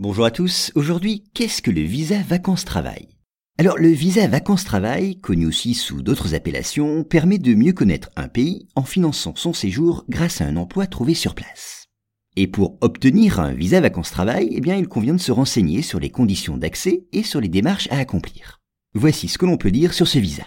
Bonjour à tous, aujourd'hui qu'est-ce que le visa vacances-travail Alors le visa vacances-travail, connu aussi sous d'autres appellations, permet de mieux connaître un pays en finançant son séjour grâce à un emploi trouvé sur place. Et pour obtenir un visa vacances-travail, eh bien il convient de se renseigner sur les conditions d'accès et sur les démarches à accomplir. Voici ce que l'on peut dire sur ce visa.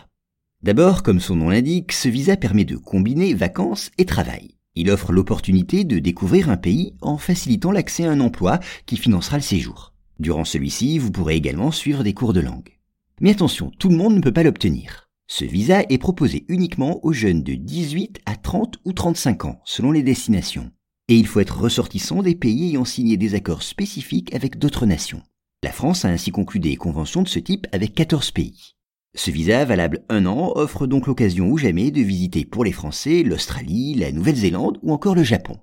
D'abord, comme son nom l'indique, ce visa permet de combiner vacances et travail. Il offre l'opportunité de découvrir un pays en facilitant l'accès à un emploi qui financera le séjour. Durant celui-ci, vous pourrez également suivre des cours de langue. Mais attention, tout le monde ne peut pas l'obtenir. Ce visa est proposé uniquement aux jeunes de 18 à 30 ou 35 ans, selon les destinations. Et il faut être ressortissant des pays ayant signé des accords spécifiques avec d'autres nations. La France a ainsi conclu des conventions de ce type avec 14 pays. Ce visa, valable un an, offre donc l'occasion ou jamais de visiter pour les Français l'Australie, la Nouvelle-Zélande ou encore le Japon.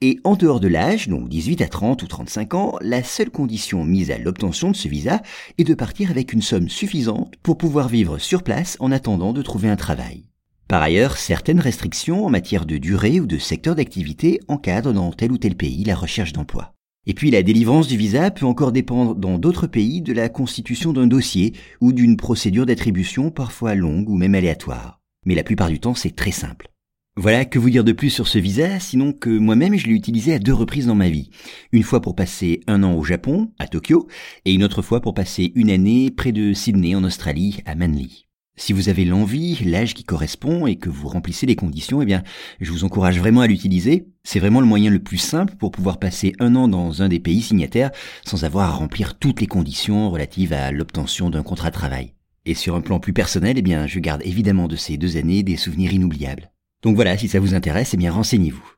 Et en dehors de l'âge, donc 18 à 30 ou 35 ans, la seule condition mise à l'obtention de ce visa est de partir avec une somme suffisante pour pouvoir vivre sur place en attendant de trouver un travail. Par ailleurs, certaines restrictions en matière de durée ou de secteur d'activité encadrent dans tel ou tel pays la recherche d'emploi. Et puis la délivrance du visa peut encore dépendre dans d'autres pays de la constitution d'un dossier ou d'une procédure d'attribution parfois longue ou même aléatoire. Mais la plupart du temps c'est très simple. Voilà, que vous dire de plus sur ce visa, sinon que moi-même je l'ai utilisé à deux reprises dans ma vie. Une fois pour passer un an au Japon, à Tokyo, et une autre fois pour passer une année près de Sydney en Australie, à Manly. Si vous avez l'envie, l'âge qui correspond et que vous remplissez les conditions, eh bien, je vous encourage vraiment à l'utiliser. C'est vraiment le moyen le plus simple pour pouvoir passer un an dans un des pays signataires sans avoir à remplir toutes les conditions relatives à l'obtention d'un contrat de travail. Et sur un plan plus personnel, eh bien, je garde évidemment de ces deux années des souvenirs inoubliables. Donc voilà, si ça vous intéresse, eh bien, renseignez-vous.